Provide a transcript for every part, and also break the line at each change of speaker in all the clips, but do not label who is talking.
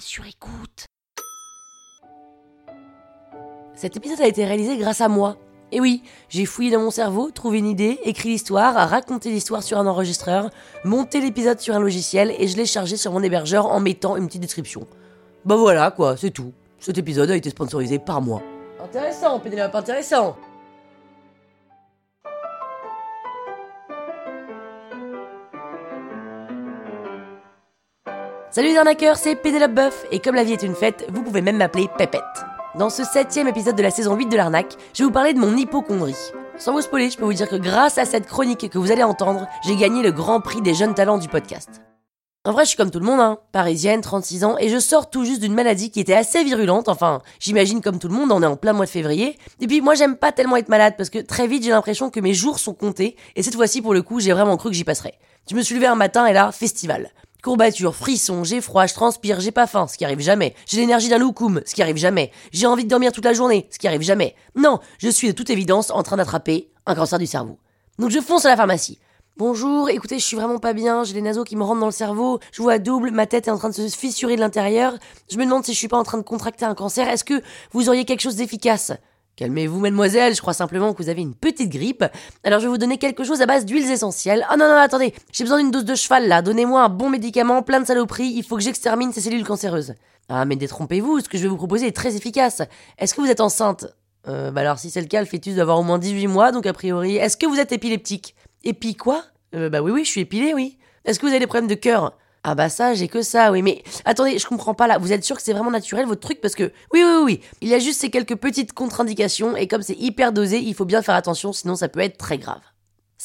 sur écoute.
Cet épisode a été réalisé grâce à moi. Et oui, j'ai fouillé dans mon cerveau, trouvé une idée, écrit l'histoire, raconté l'histoire sur un enregistreur, monté l'épisode sur un logiciel et je l'ai chargé sur mon hébergeur en mettant une petite description. Bah voilà quoi, c'est tout. Cet épisode a été sponsorisé par moi. Intéressant, Pénélope, intéressant. Salut les arnaqueurs, c'est Pénélope Boeuf, et comme la vie est une fête, vous pouvez même m'appeler Pépette. Dans ce septième épisode de la saison 8 de l'arnaque, je vais vous parler de mon hypochondrie. Sans vous spoiler, je peux vous dire que grâce à cette chronique que vous allez entendre, j'ai gagné le grand prix des jeunes talents du podcast. En vrai, je suis comme tout le monde, hein. parisienne, 36 ans, et je sors tout juste d'une maladie qui était assez virulente, enfin, j'imagine comme tout le monde, on est en plein mois de février. Et puis moi, j'aime pas tellement être malade, parce que très vite, j'ai l'impression que mes jours sont comptés, et cette fois-ci, pour le coup, j'ai vraiment cru que j'y passerais. Je me suis levé un matin, et là, festival. Courbature, frisson, j'ai froid, je transpire, j'ai pas faim, ce qui arrive jamais. J'ai l'énergie d'un loukoum, ce qui arrive jamais. J'ai envie de dormir toute la journée, ce qui arrive jamais. Non, je suis de toute évidence en train d'attraper un cancer du cerveau. Donc je fonce à la pharmacie. Bonjour, écoutez, je suis vraiment pas bien, j'ai les naseaux qui me rentrent dans le cerveau, je vois double, ma tête est en train de se fissurer de l'intérieur, je me demande si je suis pas en train de contracter un cancer, est-ce que vous auriez quelque chose d'efficace? Calmez-vous, mademoiselle, je crois simplement que vous avez une petite grippe. Alors je vais vous donner quelque chose à base d'huiles essentielles. Ah non, non, attendez, j'ai besoin d'une dose de cheval là, donnez-moi un bon médicament, plein de saloperies, il faut que j'extermine ces cellules cancéreuses. Ah mais détrompez-vous, ce que je vais vous proposer est très efficace. Est-ce que vous êtes enceinte? Euh, bah alors si c'est le cas, le fœtus doit avoir au moins 18 mois, donc a priori, est-ce que vous êtes épileptique? Épi quoi? Euh, Bah oui, oui, je suis épilé, oui. Est-ce que vous avez des problèmes de cœur? Ah bah ça, j'ai que ça, oui, mais attendez, je comprends pas là. Vous êtes sûr que c'est vraiment naturel votre truc Parce que oui, oui, oui, il y a juste ces quelques petites contre-indications et comme c'est hyper dosé, il faut bien faire attention, sinon ça peut être très grave.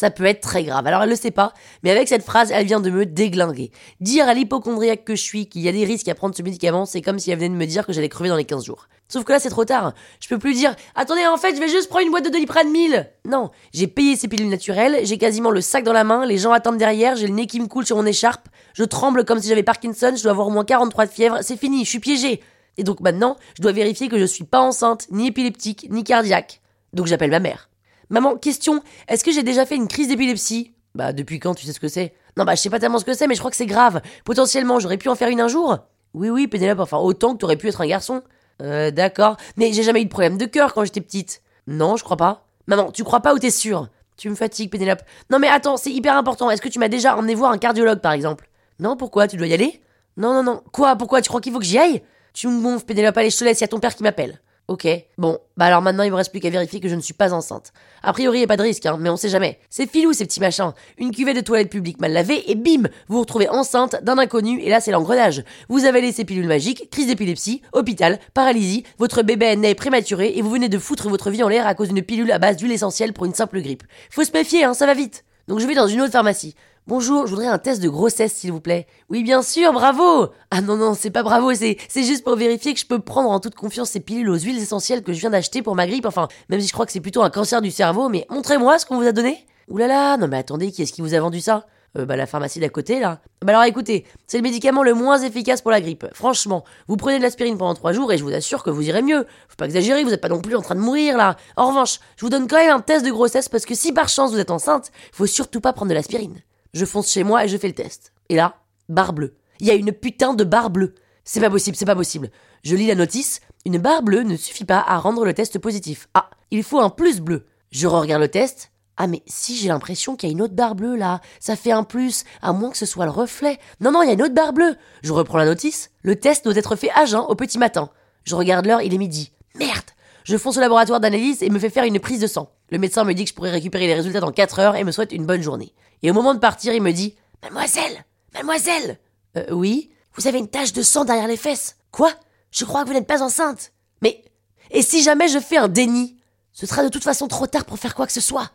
Ça peut être très grave. Alors elle le sait pas, mais avec cette phrase, elle vient de me déglinguer. Dire à l'hypochondriaque que je suis qu'il y a des risques à prendre ce médicament, c'est comme si elle venait de me dire que j'allais crever dans les 15 jours. Sauf que là, c'est trop tard. Je peux plus dire Attendez, en fait, je vais juste prendre une boîte de Doliprane 1000 Non, j'ai payé ces pilules naturelles, j'ai quasiment le sac dans la main, les gens attendent derrière, j'ai le nez qui me coule sur mon écharpe, je tremble comme si j'avais Parkinson, je dois avoir au moins 43 de fièvre, c'est fini, je suis piégé. Et donc maintenant, je dois vérifier que je suis pas enceinte, ni épileptique, ni cardiaque. Donc j'appelle ma mère. Maman, question, est-ce que j'ai déjà fait une crise d'épilepsie? Bah depuis quand tu sais ce que c'est? Non bah je sais pas tellement ce que c'est, mais je crois que c'est grave. Potentiellement, j'aurais pu en faire une un jour? Oui oui, Pénélope, enfin autant que t'aurais pu être un garçon. Euh, d'accord. Mais j'ai jamais eu de problème de cœur quand j'étais petite. Non, je crois pas. Maman, tu crois pas ou t'es sûre? Tu me fatigues, Pénélope. Non mais attends, c'est hyper important. Est-ce que tu m'as déjà emmené voir un cardiologue, par exemple? Non, pourquoi? Tu dois y aller? Non, non, non. Quoi? Pourquoi? Tu crois qu'il faut que j'y aille? Tu me gonfles, Pénélope. Allez, je te laisse, y a ton père qui m'appelle. Ok, bon, bah alors maintenant il me reste plus qu'à vérifier que je ne suis pas enceinte. A priori, y a pas de risque, hein, mais on sait jamais. C'est filou ces petits machins. Une cuvée de toilette publique mal lavée et bim, vous vous retrouvez enceinte d'un inconnu et là c'est l'engrenage. Vous avez laissé pilule magique, crise d'épilepsie, hôpital, paralysie, votre bébé est né prématuré et vous venez de foutre votre vie en l'air à cause d'une pilule à base d'huile essentielle pour une simple grippe. Faut se méfier, hein, ça va vite. Donc je vais dans une autre pharmacie. Bonjour, je voudrais un test de grossesse, s'il vous plaît. Oui, bien sûr, bravo Ah non, non, c'est pas bravo, c'est, juste pour vérifier que je peux prendre en toute confiance ces pilules aux huiles essentielles que je viens d'acheter pour ma grippe. Enfin, même si je crois que c'est plutôt un cancer du cerveau, mais montrez-moi ce qu'on vous a donné. Ouh là là, non mais attendez, qui est-ce qui vous a vendu ça? Euh, bah la pharmacie d'à côté là. Bah alors écoutez, c'est le médicament le moins efficace pour la grippe. Franchement, vous prenez de l'aspirine pendant trois jours et je vous assure que vous irez mieux. Faut pas exagérer, vous êtes pas non plus en train de mourir là. En revanche, je vous donne quand même un test de grossesse parce que si par chance vous êtes enceinte, faut surtout pas prendre de l'aspirine. Je fonce chez moi et je fais le test. Et là, barre bleue. Il y a une putain de barre bleue. C'est pas possible, c'est pas possible. Je lis la notice. Une barre bleue ne suffit pas à rendre le test positif. Ah, il faut un plus bleu. Je regarde le test. Ah mais si j'ai l'impression qu'il y a une autre barre bleue là, ça fait un plus, à moins que ce soit le reflet. Non non, il y a une autre barre bleue. Je reprends la notice. Le test doit être fait à jeun au petit matin. Je regarde l'heure, il est midi. Merde. Je fonce au laboratoire d'analyse et me fais faire une prise de sang. Le médecin me dit que je pourrais récupérer les résultats dans 4 heures et me souhaite une bonne journée. Et au moment de partir, il me dit Mademoiselle Mademoiselle Euh, oui? Vous avez une tache de sang derrière les fesses. Quoi? Je crois que vous n'êtes pas enceinte. Mais. Et si jamais je fais un déni? Ce sera de toute façon trop tard pour faire quoi que ce soit.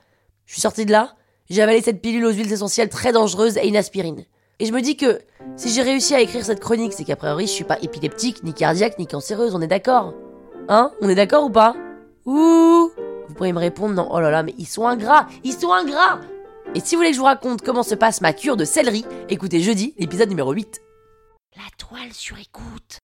Je suis sorti de là, j'ai avalé cette pilule aux huiles essentielles très dangereuses et une aspirine. Et je me dis que si j'ai réussi à écrire cette chronique, c'est qu'a priori je suis pas épileptique, ni cardiaque, ni cancéreuse, on est d'accord Hein? On est d'accord ou pas? Ouh Vous pourriez me répondre non, oh là là, mais ils sont ingrats Ils sont ingrats Et si vous voulez que je vous raconte comment se passe ma cure de céleri, écoutez jeudi, l'épisode numéro 8.
La toile sur écoute.